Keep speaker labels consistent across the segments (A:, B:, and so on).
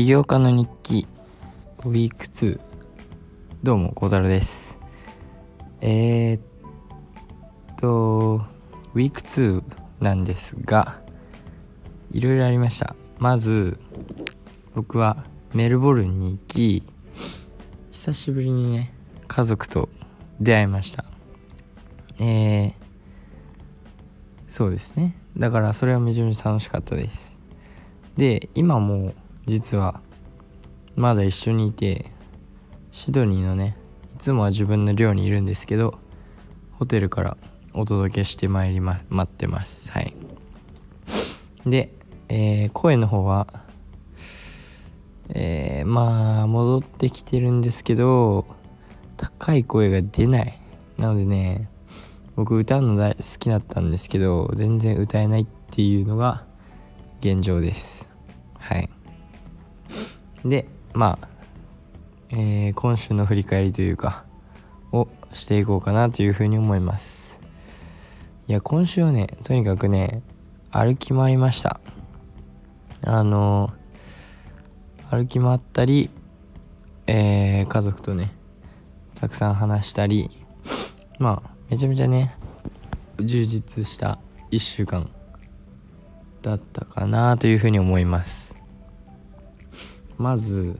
A: 起業家の日記ウィーク2どうも小太郎です。えー、っとウィーク2なんですがいろいろありました。まず僕はメルボルンに行き久しぶりにね家族と出会いました。えー、そうですね。だからそれはめちゃめちゃ楽しかったです。で今も実はまだ一緒にいてシドニーのねいつもは自分の寮にいるんですけどホテルからお届けしてまいりま待ってます。はい。で、えー、声の方はえー、まあ戻ってきてるんですけど高い声が出ない。なのでね僕歌うの大好きだったんですけど全然歌えないっていうのが現状です。はい。でまあ、えー、今週の振り返りというかをしていこうかなというふうに思います。いや今週はねとにかくね歩き回りました。あの歩き回ったり、えー、家族とねたくさん話したりまあめちゃめちゃね充実した1週間だったかなというふうに思います。まず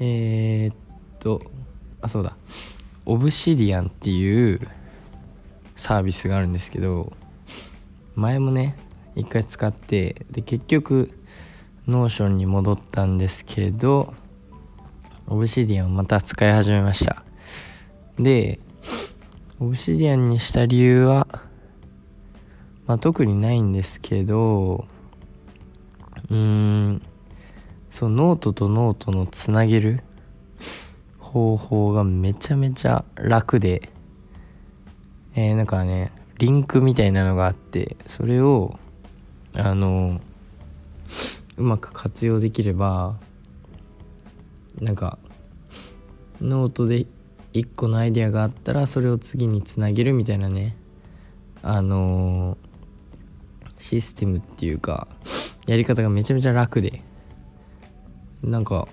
A: えー、っとあそうだ。 Obsidian っていうサービスがあるんですけど前もね一回使ってで結局 Notion に戻ったんですけど Obsidian をまた使い始めました。で Obsidian にした理由はまあ特にないんですけどうーんそうノートとノートのつなげる方法がめちゃめちゃ楽でえー、なんかねリンクみたいなのがあってそれをあのうまく活用できればなんかノートで1個のアイデアがあったらそれを次につなげるみたいなねあのシステムっていうかやり方がめちゃめちゃ楽で。なんか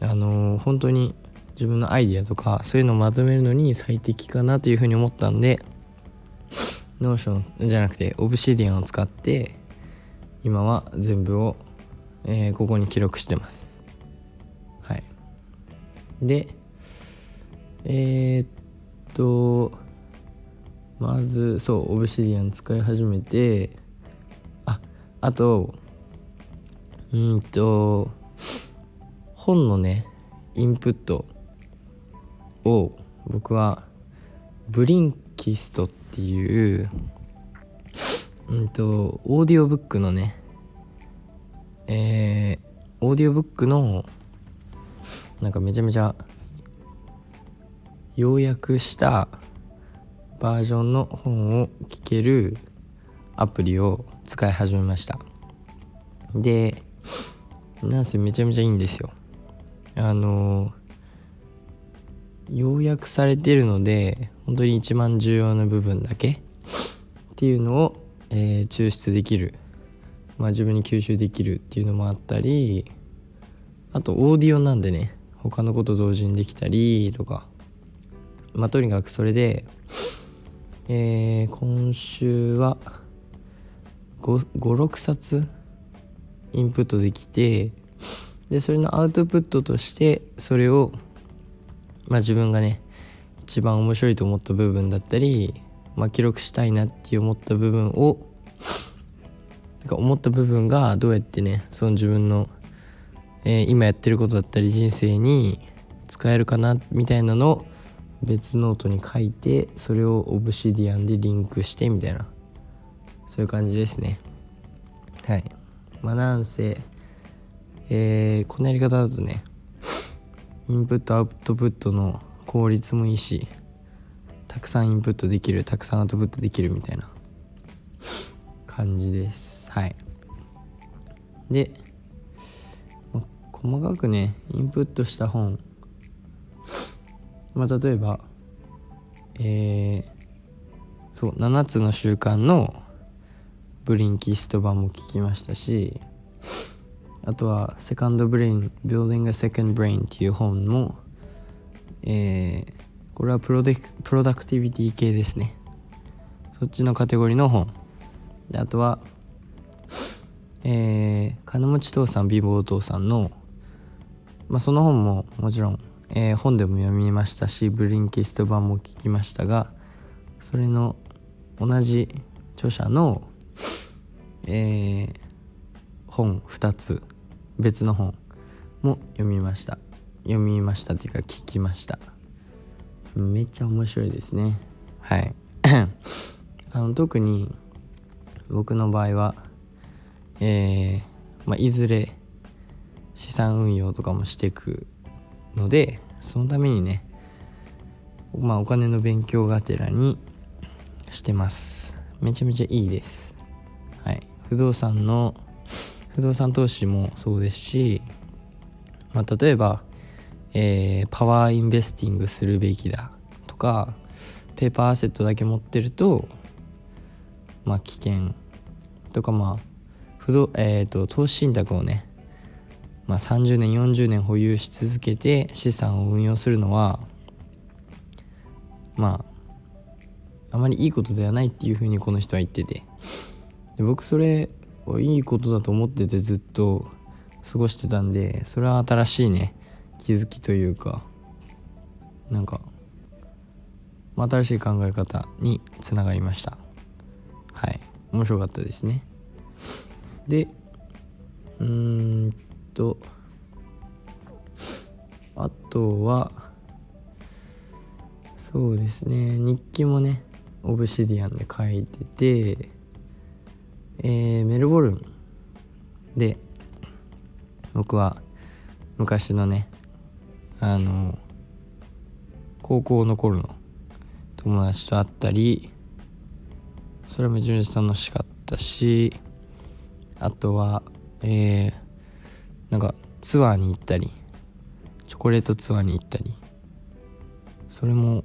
A: あのー、本当に自分のアイディアとかそういうのをまとめるのに最適かなというふうに思ったんで Notion じゃなくて Obsidian を使って今は全部を、えー、ここに記録してます。はい。でえー、っとまずそうオブシディアン使い始めてああとうんと本のねインプットを僕はブリンキストっていううんとオーディオブックのねえー、オーディオブックのなんかめちゃめちゃ要約したバージョンの本を聞けるアプリを使い始めました。でなんせめちゃめちゃいいんですよ。あの要約されてるので本当に一番重要な部分だけっていうのを、えー、抽出できる、まあ、自分に吸収できるっていうのもあったりあとオーディオなんでね他のこと同時にできたりとか。まあとにかくそれで、えー、今週は56冊インプットできてでそれのアウトプットとしてそれをまあ自分がね一番面白いと思った部分だったり、まあ、記録したいなって思った部分をなんか思った部分がどうやってねその自分の、えー、今やってることだったり人生に使えるかなみたいなのを別ノートに書いてそれを Obsidian でリンクしてみたいな。そういう感じですね。はい。まあなんせえー、このやり方だとねインプットアウトプットの効率もいいしたくさんインプットできるたくさんアウトプットできるみたいな感じです。はい。で、ま細かくねインプットした本。まあ例えばえー、そう7つの習慣のブリンキスト版も聞きましたしあとは「セカンドブレイン Building a Second Brain」っていう本も、えー、これはプロデプロダクティビティ系ですね。そっちのカテゴリーの本。であとはえー、金持ち父さん貧乏父さんの、まあ、その本ももちろん、えー、本でも読みましたしブリンキスト版も聞きましたがそれの同じ著者の、えー、本2つ。別の本も読みました。読みましたっていうか聞きました。めっちゃ面白いですね。はい。あの特に僕の場合はえー、まあ、いずれ資産運用とかもしていくのでそのためにねまあお金の勉強がてらにしてます。めちゃめちゃいいです。はい。不動産の不動産投資もそうですし、まあ、例えば、えー、パワーインベスティングするべきだとかペーパーアセットだけ持ってるとまあ危険とかまあ不動、えーと、投資信託をね、まあ、30年40年保有し続けて資産を運用するのはまああまりいいことではないっていうふうにこの人は言ってて。で僕それいいことだと思っててずっと過ごしてたんでそれは新しいね気づきというかなんか、新しい考え方につながりました。はい。面白かったですね。でうーんとあとはそうですね。日記もねオブシディアンで書いててえー、メルボルンで僕は昔のねあの高校の頃の友達と会ったりそれはめちゃめちゃ楽しかったしあとはえー、なんかツアーに行ったりチョコレートツアーに行ったりそれも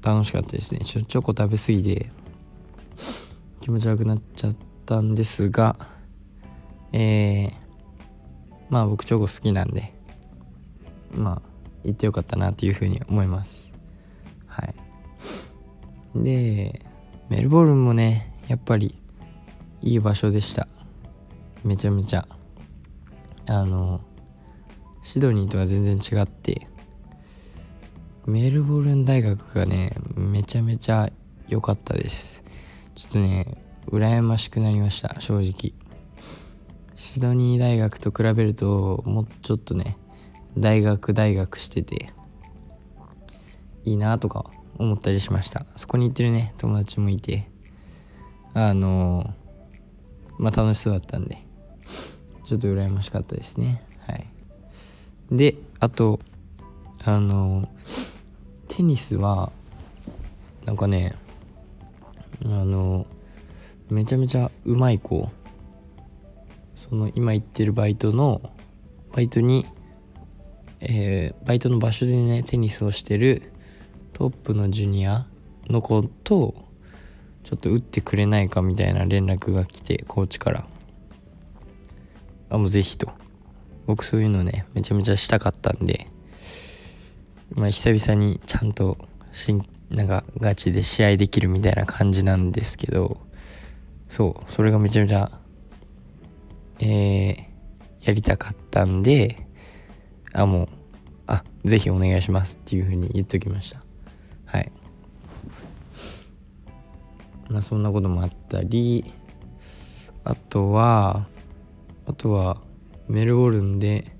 A: 楽しかったですね。ちょチョコ食べ過ぎて気持ち悪くなっちゃったんですがえー、まあ僕チョコ好きなんでまあ行ってよかったなっていうふうに思います。はい。でメルボルンもねやっぱりいい場所でした。めちゃめちゃ。あのシドニーとは全然違ってメルボルン大学がねめちゃめちゃ良かったです。ちょっとね羨ましくなりました正直。シドニー大学と比べるともうちょっとね大学大学してていいなとか思ったりしました。そこに行ってるね友達もいて。あのまあ楽しそうだったんでちょっと羨ましかったですね。はい。であとあのテニスはなんかねあのめちゃめちゃうまい子。その今行ってるバイトのバイトにえー、バイトの場所でねテニスをしてるトップのジュニアの子とちょっと打ってくれないかみたいな連絡が来てコーチから。あもうぜひと。僕そういうのねめちゃめちゃしたかったんでまあ久々にちゃんとしんなんかガチで試合できるみたいな感じなんですけどそうそれがめちゃめちゃえー、やりたかったんであもうあぜひお願いしますっていうふうに言っときました。はい。まあそんなこともあったりあとはあとはメルボルンで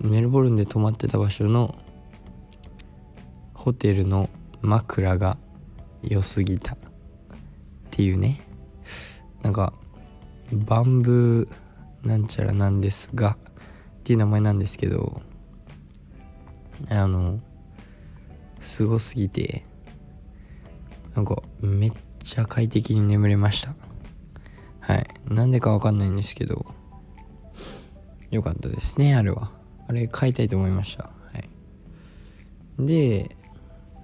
A: メルボルンで泊まってた場所のホテルの枕が良すぎたっていうね。なんかバンブーなんちゃらなんですがっていう名前なんですけどあのすごすぎてなんかめっちゃ快適に眠れました。はい。なんでかわかんないんですけどよかったですねあれは。あれ買いたいと思いました。はい。で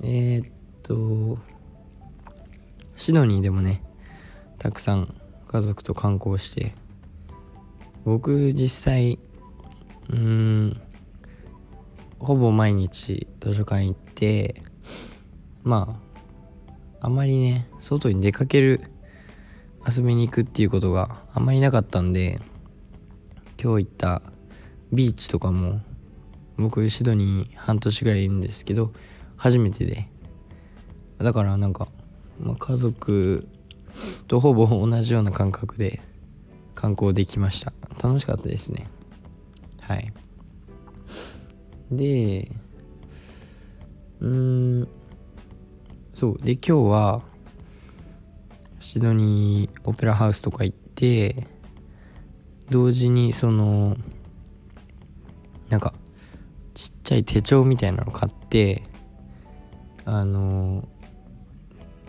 A: えー、っとシドニーでもねたくさん家族と観光して僕実際うーんほぼ毎日図書館行ってまああまりね外に出かける遊びに行くっていうことがあんまりなかったんで今日行ったビーチとかも僕シドニー半年ぐらいいるんですけど初めてで。だからなんか、まあ、家族とほぼ同じような感覚で観光できました。楽しかったですね。はい。でうーんそう。で今日はシドニーオペラハウスとか行って同時にそのなんかちっちゃい手帳みたいなの買ってあの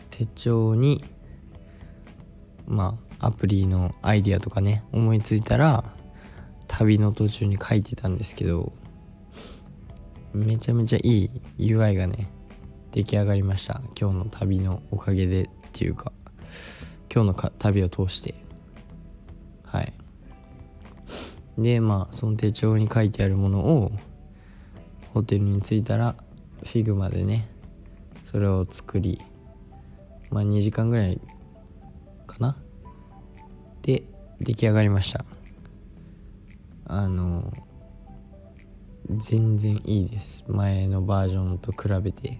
A: 手帳にまあアプリのアイディアとかね思いついたら旅の途中に書いてたんですけどめちゃめちゃいい UI がね出来上がりました。今日の旅のおかげでっていうか今日のか旅を通して。はい。でまあその手帳に書いてあるものをホテルに着いたら Figma でねそれを作りまあ2時間ぐらい出来上がりました。あの全然いいです。前のバージョンと比べて。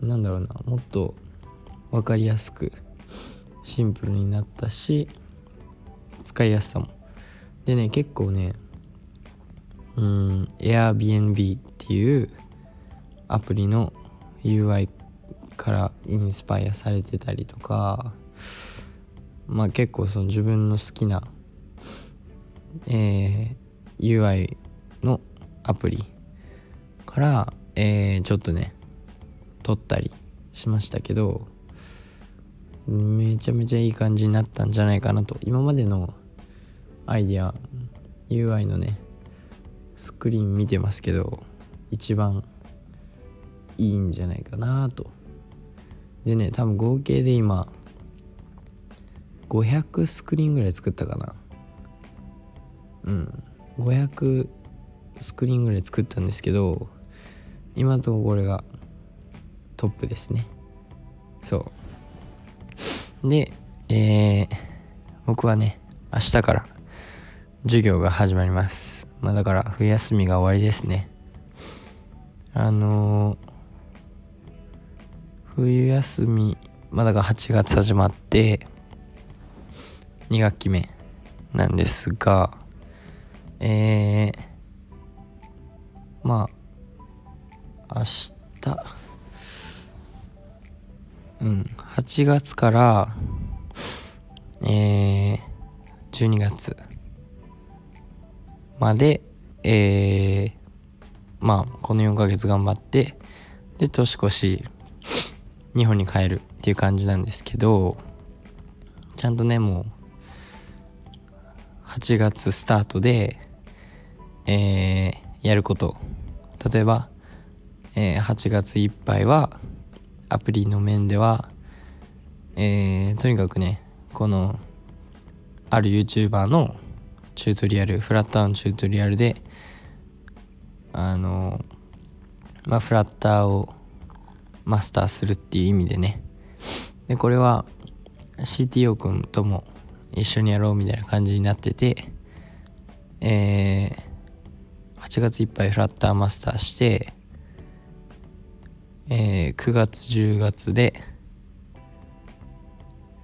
A: なんだろうな。もっと分かりやすくシンプルになったし使いやすさも。でね結構ねうん Airbnb っていうアプリの UI からインスパイアされてたりとかまあ結構その自分の好きな、えー、UI のアプリから、えー、ちょっとね撮ったりしましたけどめちゃめちゃいい感じになったんじゃないかなと。今までのアイディア UI のねスクリーン見てますけど一番いいんじゃないかなと。でね多分合計で今500スクリーンぐらい作ったかな。うん。500スクリーンぐらい作ったんですけど今ところこれがトップですね。そう。でえー、僕はね明日から授業が始まります。まあだから冬休みが終わりですね。あのー、冬休みまあだから8月始まって2学期目なんですがえー、まあ明日うん8月からえー、12月までえー、まあこの4ヶ月頑張ってで年越し日本に帰るっていう感じなんですけどちゃんとねもう8月スタートでえー、やること。例えば、えー、8月いっぱいはアプリの面では、えー、とにかくねこのある YouTuber のチュートリアルフラッターのチュートリアルであのまあフラッターをマスターするっていう意味でね。でこれは CTO 君とも一緒にやろうみたいな感じになっててえー、8月いっぱいフラッターマスターして、えー、9月10月で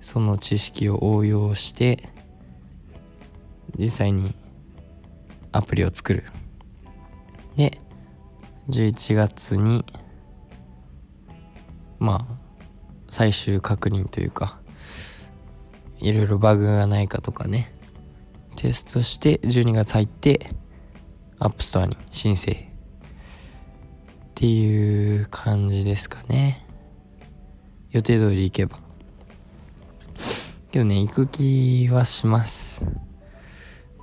A: その知識を応用して実際にアプリを作る。で11月にまあ最終確認というかいろいろバグがないかとかね。テストして12月入って App Store に申請。っていう感じですかね。予定通り行けば。けどね行く気はします。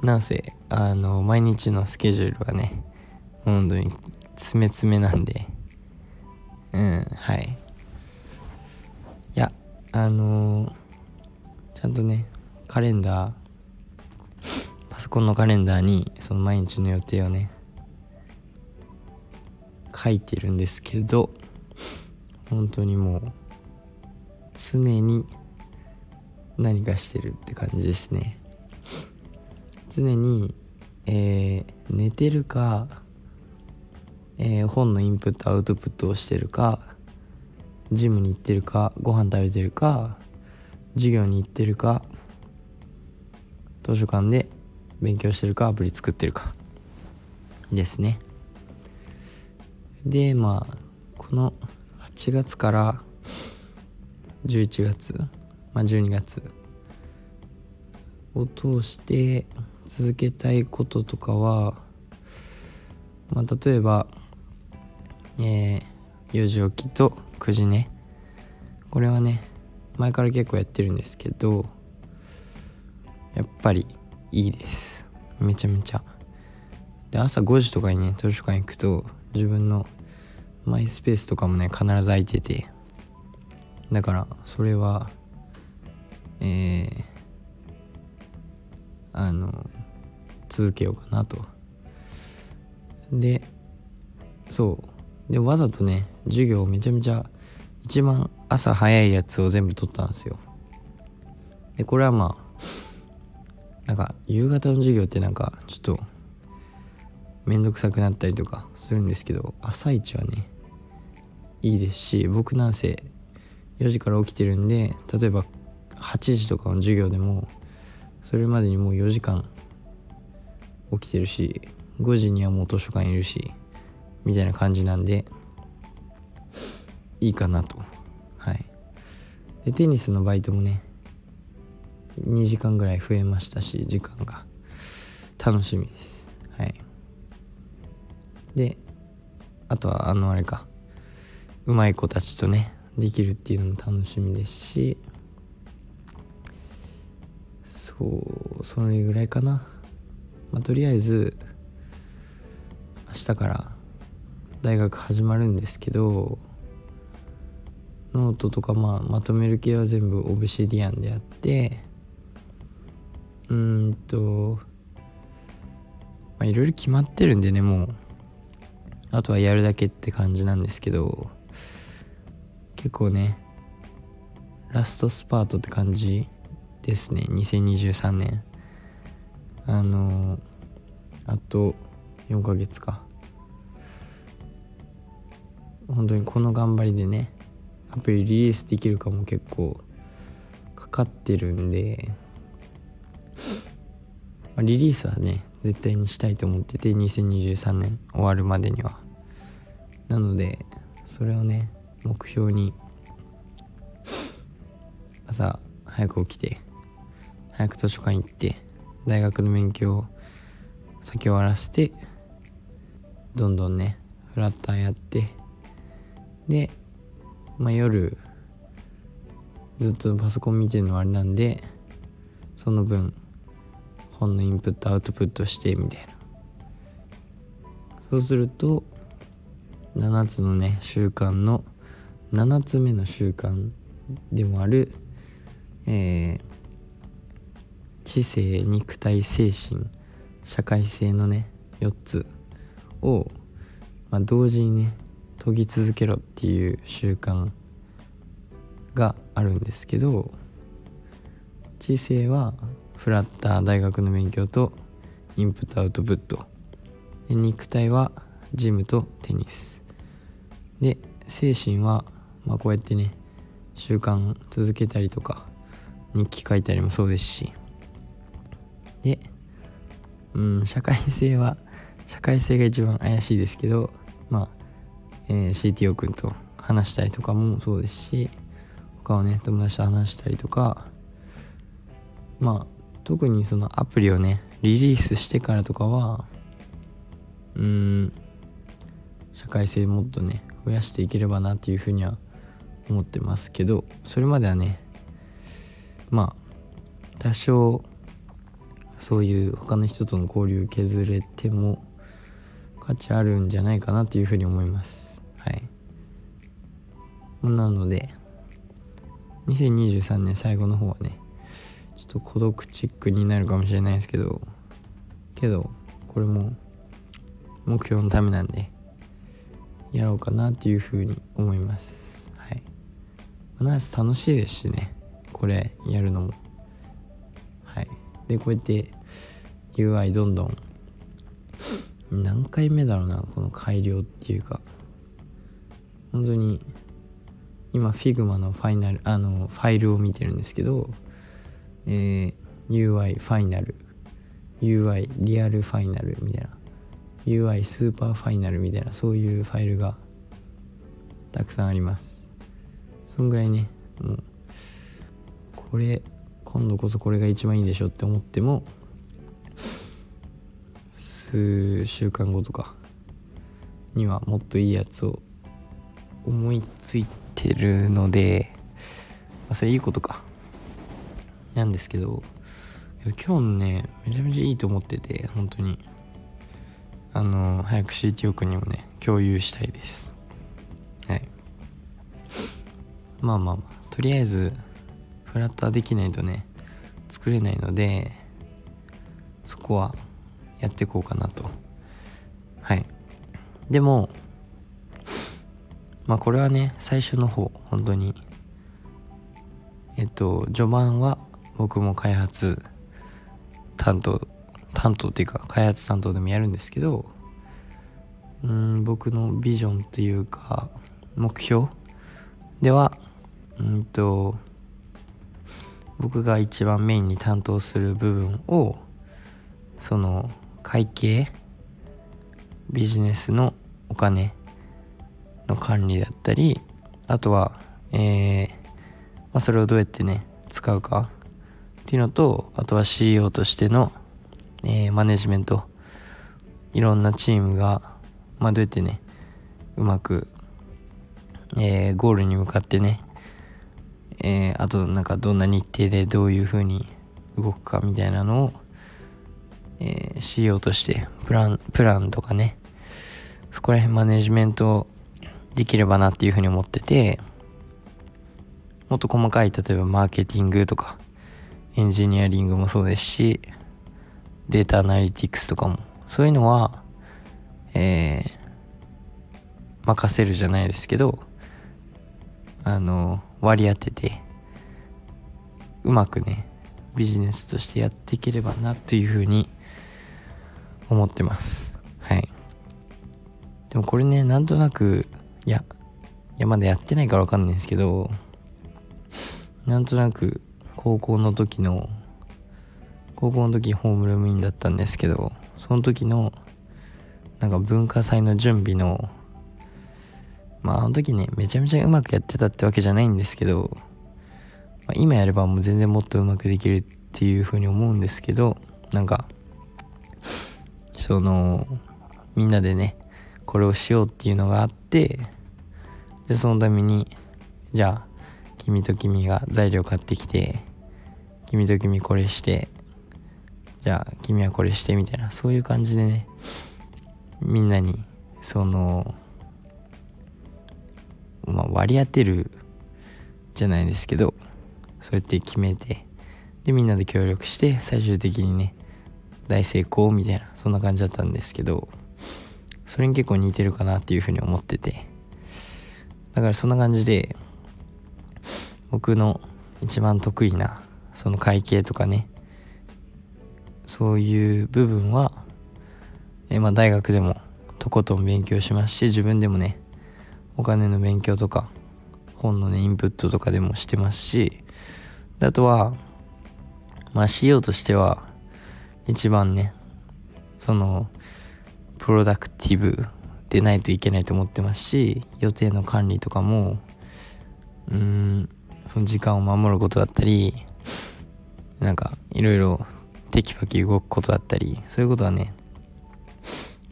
A: なんせあの毎日のスケジュールはね本当に詰め詰めなんで。うんはい。いやあのー、ちゃんとねカレンダーパソコンのカレンダーにその毎日の予定をね書いてるんですけど本当にもう常に何かしてるって感じですね。常に、えー、寝てるか、えー、本のインプットアウトプットをしてるかジムに行ってるかご飯食べてるか授業に行ってるか図書館で勉強してるかアプリ作ってるかですね。でまあこの8月から11月、まあ、12月を通して続けたいこととかは、まあ、例えば、えー、4時起きと9時ねこれはね前から結構やってるんですけどやっぱりいいです。めちゃめちゃ。で朝5時とかにね図書館行くと自分のマイスペースとかもね必ず空いてて。だからそれはえー、あの続けようかなと。でそう。でわざとね授業めちゃめちゃ一番朝早いやつを全部取ったんですよ。でこれはまあなんか夕方の授業ってなんかちょっとめんどくさくなったりとかするんですけど朝一はねいいですし僕なんせ4時から起きてるんで例えば8時とかの授業でもそれまでにもう4時間起きてるし5時にはもう図書館いるしみたいな感じなんでいいかなと。はい。でテニスのバイトもね2時間ぐらい増えましたし時間が。楽しみです。はい。であとはあのあれか。うまい子たちとねできるっていうのも楽しみですし。そうそれぐらいかな。まあとりあえず明日から大学始まるんですけどノートとかまあまとめる系は全部 Obsidian でやってうんとまあいろいろ決まってるんでねもう。あとはやるだけって感じなんですけど結構ねラストスパートって感じですね2023年あのあと4ヶ月か。本当にこの頑張りでねアプリリリースできるかも結構かかってるんでまあ、リリースはね絶対にしたいと思ってて2023年終わるまでには。なのでそれをね目標に朝早く起きて早く図書館行って大学の勉強を先終わらせてどんどんねフラッターやってで、まあ、夜ずっとパソコン見てるのはあれなんでその分本のインプットアウトプットしてみたいな。そうすると7つのね習慣の7つ目の習慣でもある、えー、知性肉体精神社会性のね4つを、まあ、同時にね研ぎ続けろっていう習慣があるんですけど知性はフラッター大学の勉強とインプットアウトプット。で肉体はジムとテニス。で精神は、まあ、こうやってね習慣続けたりとか日記書いたりもそうですし。でうん社会性は社会性が一番怪しいですけどまあ、えー、CTO 君と話したりとかもそうですし他をね友達と話したりとかまあ特にそのアプリをねリリースしてからとかはうん社会性もっとね増やしていければなっていうふうには思ってますけどそれまではねまあ多少そういう他の人との交流削れても価値あるんじゃないかなというふうに思います。なので2023年最後の方はねちょっと孤独チックになるかもしれないですけどけどこれも目標のためなんでやろうかなっていうふうに思います。はい。ナイス楽しいですしねこれやるのも。はい。でこうやって UI どんどん何回目だろうなこの改良っていうか。本当に今 Figma のファイナルあのファイルを見てるんですけど、えー、UI ファイナル UI リアルファイナルみたいな UI スーパーファイナルみたいなそういうファイルがたくさんあります。そんぐらいねもうこれ今度こそこれが一番いいでしょって思っても数週間後とかにはもっといいやつを思いついててるので、ま、それいいことか。なんですけど今日のねめちゃめちゃいいと思ってて本当に。あの早く CTO 君にもね共有したいです。はい。まあまあまあとりあえずフラッターできないとね作れないのでそこはやっていこうかなと。はい。でもまあこれはね最初の方本当に。えっと序盤は僕も開発担当担当っていうか開発担当でもやるんですけどうん僕のビジョンっていうか目標ではうんと僕が一番メインに担当する部分をその会計ビジネスのお金の管理だったりあとはえー、まあ、それをどうやってね使うかっていうのとあとは CEO としての、えー、マネジメントいろんなチームが、まあ、どうやってねうまく、えー、ゴールに向かってね、えー、あとなんかどんな日程でどういう風に動くかみたいなのを、え、CEO としてプランプランとかねそこら辺マネジメントできればなっていうふうに思っててもっと細かい例えばマーケティングとかエンジニアリングもそうですし、データアナリティクスとかも、そういうのは、えー、任せるじゃないですけど、あの、割り当てて、うまくね、ビジネスとしてやっていければなというふうに思ってます。はい。でもこれね、なんとなく、いや、いやまだやってないからわかんないんですけど、なんとなく高校の時の高校の時ホームルームインだったんですけどその時のなんか文化祭の準備のまああの時ねめちゃめちゃうまくやってたってわけじゃないんですけど、まあ、今やればもう全然もっとうまくできるっていうふうに思うんですけどなんかそのみんなでねこれをしようっていうのがあってでそのためにじゃあ君と君が材料買ってきて君と君これしてじゃあ君はこれしてみたいなそういう感じでねみんなにそのまあ割り当てるじゃないですけどそうやって決めてでみんなで協力して最終的にね大成功みたいなそんな感じだったんですけどそれに結構似てるかなっていうふうに思ってて。だからそんな感じで僕の一番得意なその会計とかねそういう部分は、えまあ、大学でもとことん勉強しますし自分でもねお金の勉強とか本のねインプットとかでもしてますしあとはまあ CEO としては一番ねそのプロダクティブでないといけないと思ってますし予定の管理とかもうんその時間を守ることだったりなんかいろいろテキパキ動くことだったりそういうことはね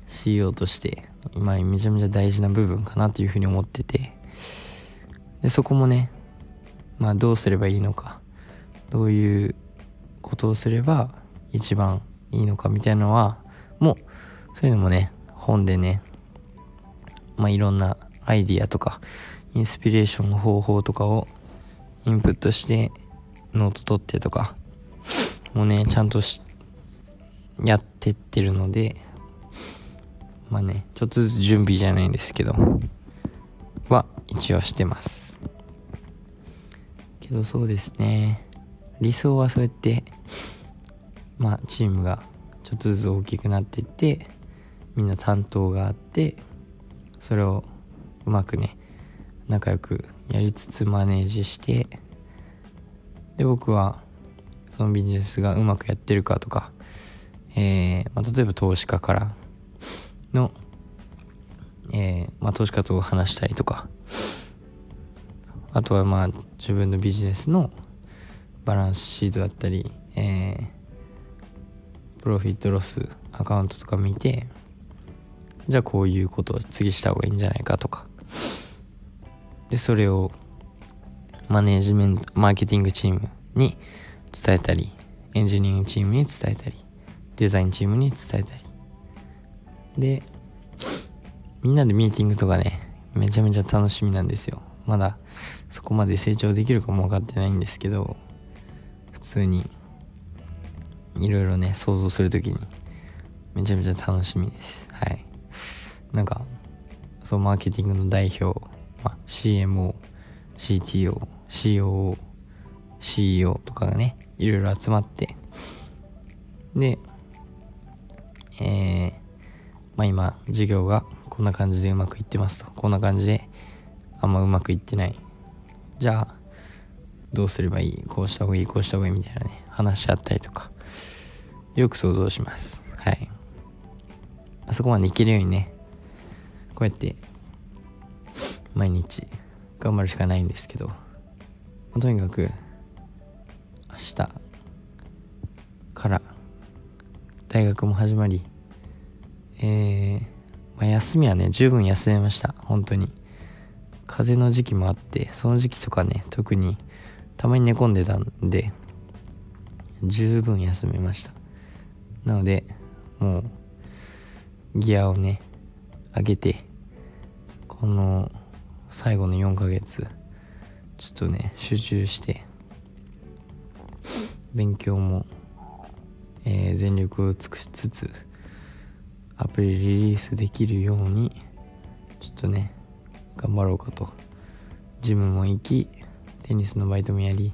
A: CEO として今めちゃめちゃ大事な部分かなというふうに思ってて。でそこもねまあどうすればいいのかどういうことをすれば一番いいのかみたいなのはもうそういうのもね本でねまあいろんなアイディアとかインスピレーションの方法とかをインプットしてノート取ってとかもねちゃんとしやっててってるのでまあねちょっとずつ準備じゃないんですけどは一応してます。けどそうですね理想はそうやってまあチームがちょっとずつ大きくなっていってみんな担当があってそれをうまくね仲良くやりつつマネージしてで僕はそのビジネスがうまくやってるかとか、えーまあ、例えば投資家からの、えーまあ、投資家と話したりとかあとはまあ自分のビジネスのバランスシートだったり、えー、プロフィットロスアカウントとか見てじゃあこういうことを次した方がいいんじゃないかとか。でそれをマネージメントマーケティングチームに伝えたりエンジニアリングチームに伝えたりデザインチームに伝えたり。でみんなでミーティングとかねめちゃめちゃ楽しみなんですよ。まだそこまで成長できるかも分かってないんですけど普通にいろいろね想像する時にめちゃめちゃ楽しみです。なんかそうマーケティングの代表、まあ、CMO CTO COO CEO とかがねいろいろ集まってでえー、まあ今授業がこんな感じでうまくいってますと。こんな感じであんまうまくいってない。じゃあどうすればいい？こうした方がいい？こうした方がいい？みたいなね話し合ったりとか。よく想像します。はい。あそこまでいけるようにねこうやって毎日頑張るしかないんですけどとにかく明日から大学も始まりえー、まあ、休みはね十分休めました。本当に。風邪の時期もあってその時期とかね特にたまに寝込んでたんで十分休めました。なのでもうギアをね上げてこの最後の4ヶ月ちょっとね集中して勉強も、えー、全力を尽くしつつアプリリリースできるようにちょっとね頑張ろうかと。ジムも行きテニスのバイトもやり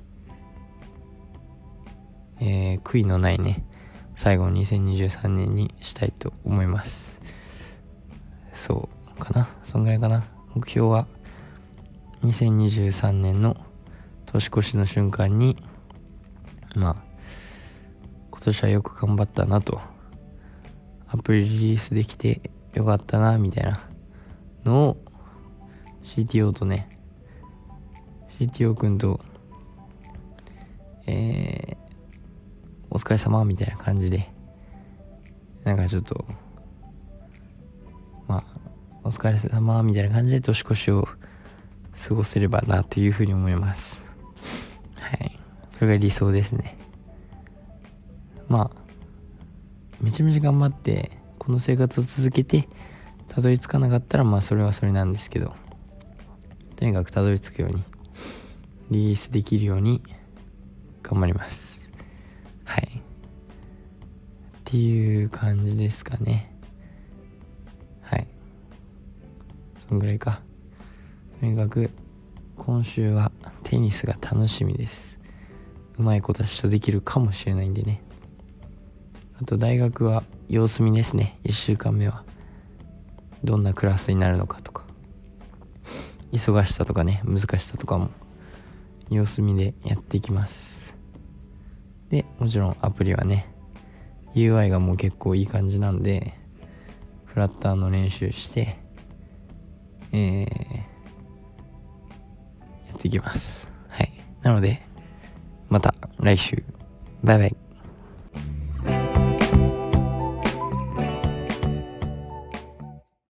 A: えー、悔いのないね最後の2023年にしたいと思います。そうかな。そんぐらいかな。目標は2023年の年越しの瞬間にまあ今年はよく頑張ったなと。アプリリリースできてよかったなみたいなのを CTO とね CTO 君とえー、お疲れ様みたいな感じでなんかちょっとお疲れ様みたいな感じで年越しを過ごせればなというふうに思います。はい。それが理想ですね。まあめちゃめちゃ頑張ってこの生活を続けてたどり着かなかったらまあそれはそれなんですけどとにかくたどり着くようにリリースできるように頑張ります。はい。っていう感じですかね。そんぐらいか。とにかく今週はテニスが楽しみです。うまい子たちとできるかもしれないんでね。あと大学は様子見ですね。1週間目は。どんなクラスになるのかとか。忙しさとかね難しさとかも。様子見でやっていきます。でもちろんアプリはね UI がもう結構いい感じなんでフラッターの練習してえーやっていきます。はい。なので、また来週。バイバイ。